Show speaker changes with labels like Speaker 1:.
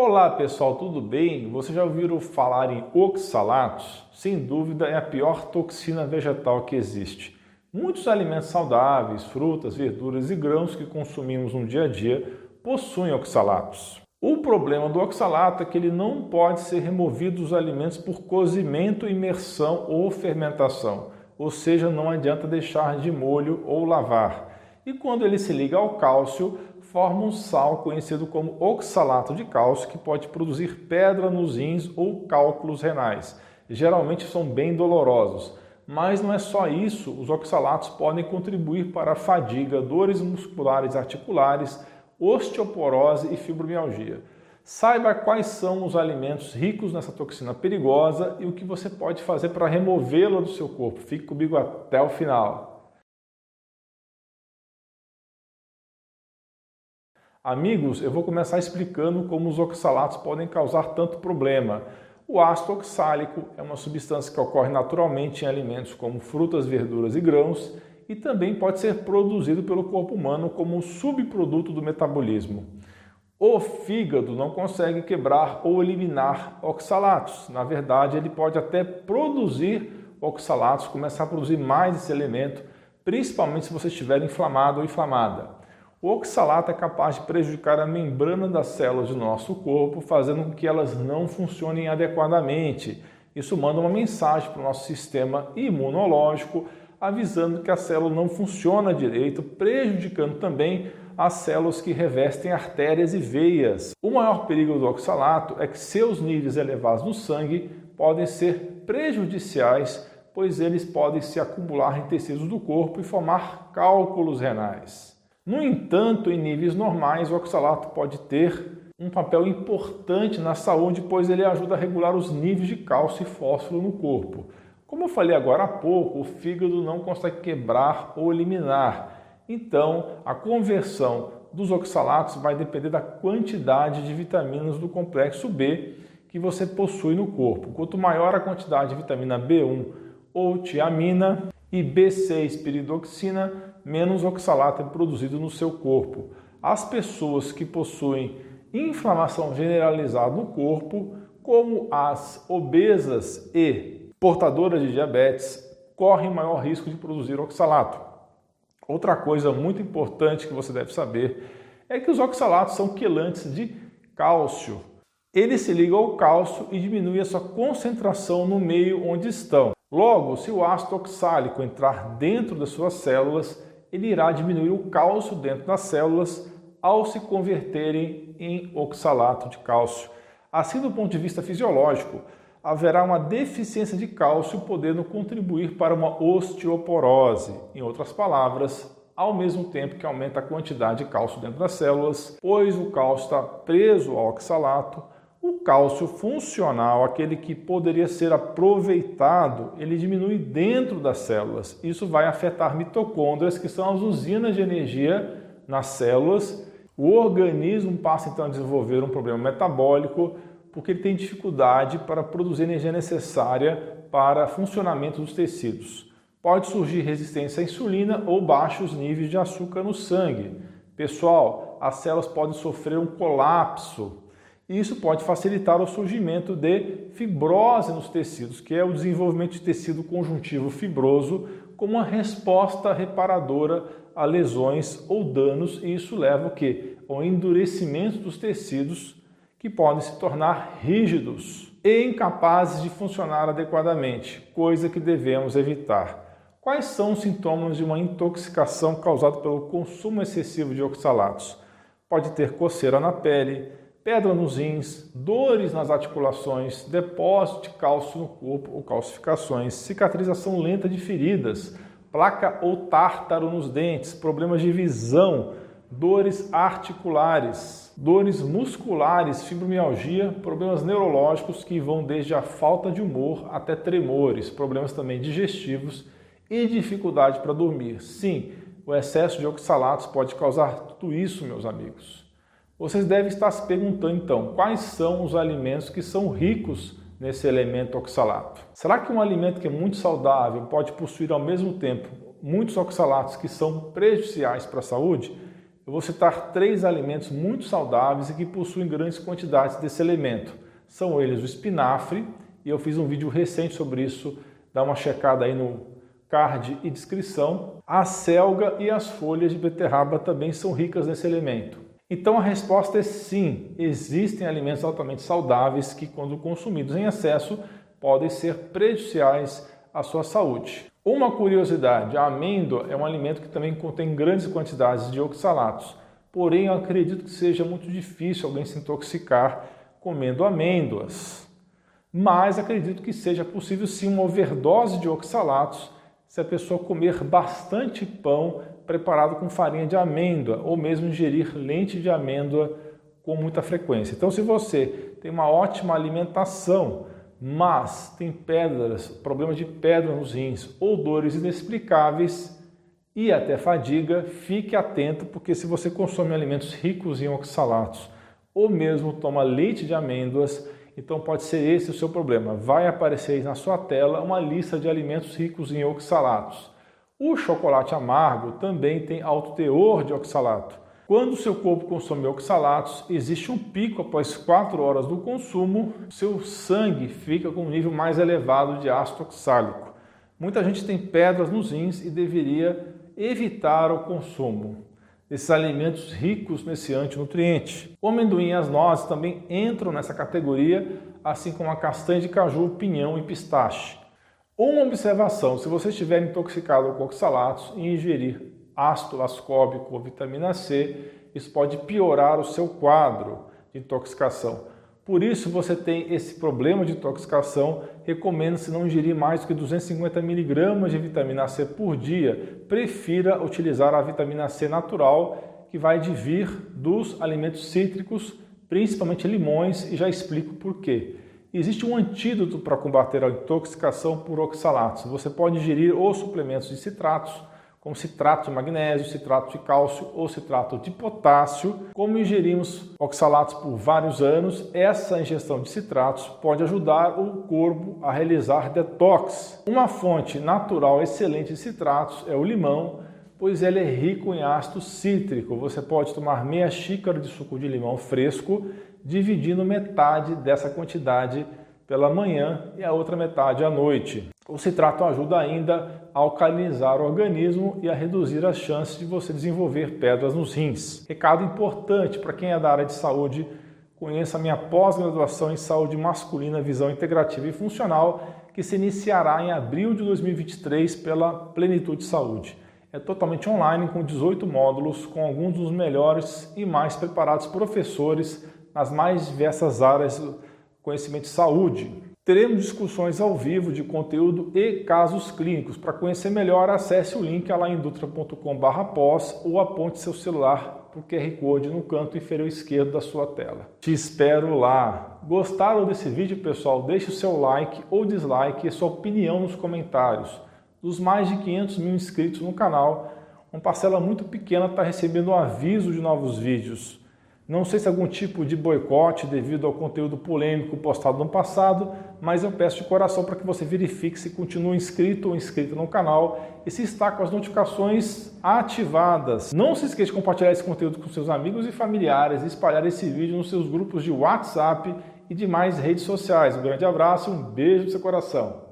Speaker 1: Olá pessoal, tudo bem? Vocês já ouviram falar em oxalatos? Sem dúvida é a pior toxina vegetal que existe. Muitos alimentos saudáveis, frutas, verduras e grãos que consumimos no dia a dia possuem oxalatos. O problema do oxalato é que ele não pode ser removido dos alimentos por cozimento, imersão ou fermentação, ou seja, não adianta deixar de molho ou lavar. E quando ele se liga ao cálcio, forma um sal conhecido como oxalato de cálcio que pode produzir pedra nos rins ou cálculos renais. Geralmente são bem dolorosos. Mas não é só isso, os oxalatos podem contribuir para a fadiga, dores musculares articulares, osteoporose e fibromialgia. Saiba quais são os alimentos ricos nessa toxina perigosa e o que você pode fazer para removê-la do seu corpo. Fique comigo até o final. Amigos, eu vou começar explicando como os oxalatos podem causar tanto problema. O ácido oxálico é uma substância que ocorre naturalmente em alimentos como frutas, verduras e grãos e também pode ser produzido pelo corpo humano como um subproduto do metabolismo. O fígado não consegue quebrar ou eliminar oxalatos. Na verdade, ele pode até produzir oxalatos, começar a produzir mais esse elemento, principalmente se você estiver inflamado ou inflamada. O oxalato é capaz de prejudicar a membrana das células do nosso corpo, fazendo com que elas não funcionem adequadamente. Isso manda uma mensagem para o nosso sistema imunológico, avisando que a célula não funciona direito, prejudicando também as células que revestem artérias e veias. O maior perigo do oxalato é que seus níveis elevados no sangue podem ser prejudiciais, pois eles podem se acumular em tecidos do corpo e formar cálculos renais. No entanto, em níveis normais, o oxalato pode ter um papel importante na saúde, pois ele ajuda a regular os níveis de cálcio e fósforo no corpo. Como eu falei agora há pouco, o fígado não consegue quebrar ou eliminar. Então, a conversão dos oxalatos vai depender da quantidade de vitaminas do complexo B que você possui no corpo. Quanto maior a quantidade de vitamina B1 ou tiamina e B6 piridoxina, menos oxalato é produzido no seu corpo. As pessoas que possuem inflamação generalizada no corpo, como as obesas e portadoras de diabetes, correm maior risco de produzir oxalato. Outra coisa muito importante que você deve saber é que os oxalatos são quelantes de cálcio. Eles se ligam ao cálcio e diminuem a sua concentração no meio onde estão. Logo, se o ácido oxálico entrar dentro das suas células, ele irá diminuir o cálcio dentro das células ao se converterem em oxalato de cálcio. Assim, do ponto de vista fisiológico, haverá uma deficiência de cálcio podendo contribuir para uma osteoporose. Em outras palavras, ao mesmo tempo que aumenta a quantidade de cálcio dentro das células, pois o cálcio está preso ao oxalato, o cálcio funcional, aquele que poderia ser aproveitado, ele diminui dentro das células. Isso vai afetar mitocôndrias, que são as usinas de energia nas células. O organismo passa então a desenvolver um problema metabólico, porque ele tem dificuldade para produzir energia necessária para funcionamento dos tecidos. Pode surgir resistência à insulina ou baixos níveis de açúcar no sangue. Pessoal, as células podem sofrer um colapso isso pode facilitar o surgimento de fibrose nos tecidos, que é o desenvolvimento de tecido conjuntivo fibroso como uma resposta reparadora a lesões ou danos, e isso leva o que? Ao endurecimento dos tecidos que podem se tornar rígidos e incapazes de funcionar adequadamente, coisa que devemos evitar. Quais são os sintomas de uma intoxicação causada pelo consumo excessivo de oxalatos? Pode ter coceira na pele, pedra nos rins, dores nas articulações, depósito de cálcio no corpo ou calcificações, cicatrização lenta de feridas, placa ou tártaro nos dentes, problemas de visão, dores articulares, dores musculares, fibromialgia, problemas neurológicos que vão desde a falta de humor até tremores, problemas também digestivos e dificuldade para dormir. Sim, o excesso de oxalatos pode causar tudo isso, meus amigos. Vocês devem estar se perguntando então, quais são os alimentos que são ricos nesse elemento oxalato? Será que um alimento que é muito saudável pode possuir ao mesmo tempo muitos oxalatos que são prejudiciais para a saúde? Eu vou citar três alimentos muito saudáveis e que possuem grandes quantidades desse elemento. São eles o espinafre, e eu fiz um vídeo recente sobre isso, dá uma checada aí no card e descrição. A selga e as folhas de beterraba também são ricas nesse elemento. Então a resposta é sim, existem alimentos altamente saudáveis que, quando consumidos em excesso, podem ser prejudiciais à sua saúde. Uma curiosidade, a amêndoa é um alimento que também contém grandes quantidades de oxalatos. Porém, eu acredito que seja muito difícil alguém se intoxicar comendo amêndoas. Mas acredito que seja possível sim uma overdose de oxalatos se a pessoa comer bastante pão preparado com farinha de amêndoa ou mesmo ingerir leite de amêndoa com muita frequência. Então, se você tem uma ótima alimentação, mas tem pedras, problemas de pedra nos rins ou dores inexplicáveis e até fadiga, fique atento porque se você consome alimentos ricos em oxalatos ou mesmo toma leite de amêndoas, então pode ser esse o seu problema. Vai aparecer na sua tela uma lista de alimentos ricos em oxalatos. O chocolate amargo também tem alto teor de oxalato. Quando seu corpo consome oxalatos, existe um pico após 4 horas do consumo, seu sangue fica com um nível mais elevado de ácido oxálico. Muita gente tem pedras nos rins e deveria evitar o consumo desses alimentos ricos nesse antinutriente. O amendoim e as nozes também entram nessa categoria, assim como a castanha de caju, pinhão e pistache. Uma observação: se você estiver intoxicado com oxalatos e ingerir ácido ascóbico ou vitamina C, isso pode piorar o seu quadro de intoxicação. Por isso, você tem esse problema de intoxicação, recomendo-se não ingerir mais do que 250 mg de vitamina C por dia. Prefira utilizar a vitamina C natural, que vai vir dos alimentos cítricos, principalmente limões, e já explico por quê. Existe um antídoto para combater a intoxicação por oxalatos. Você pode ingerir os suplementos de citratos, como citrato de magnésio, citrato de cálcio ou citrato de potássio. Como ingerimos oxalatos por vários anos, essa ingestão de citratos pode ajudar o corpo a realizar detox. Uma fonte natural excelente de citratos é o limão, pois ele é rico em ácido cítrico. Você pode tomar meia xícara de suco de limão fresco, dividindo metade dessa quantidade pela manhã e a outra metade à noite. O citrato ajuda ainda a alcalinizar o organismo e a reduzir as chances de você desenvolver pedras nos rins. Recado importante para quem é da área de saúde, conheça a minha pós-graduação em saúde masculina, visão integrativa e funcional, que se iniciará em abril de 2023 pela Plenitude Saúde. É totalmente online com 18 módulos, com alguns dos melhores e mais preparados professores nas mais diversas áreas do conhecimento de saúde. Teremos discussões ao vivo de conteúdo e casos clínicos. Para conhecer melhor, acesse o link alaindutra.com.br pós ou aponte seu celular para o QR Code no canto inferior esquerdo da sua tela. Te espero lá! Gostaram desse vídeo, pessoal? Deixe o seu like ou dislike e sua opinião nos comentários. Dos mais de 500 mil inscritos no canal, uma parcela muito pequena está recebendo um aviso de novos vídeos. Não sei se algum tipo de boicote devido ao conteúdo polêmico postado no passado, mas eu peço de coração para que você verifique se continua inscrito ou inscrito no canal e se está com as notificações ativadas. Não se esqueça de compartilhar esse conteúdo com seus amigos e familiares e espalhar esse vídeo nos seus grupos de WhatsApp e demais redes sociais. Um grande abraço um beijo no seu coração.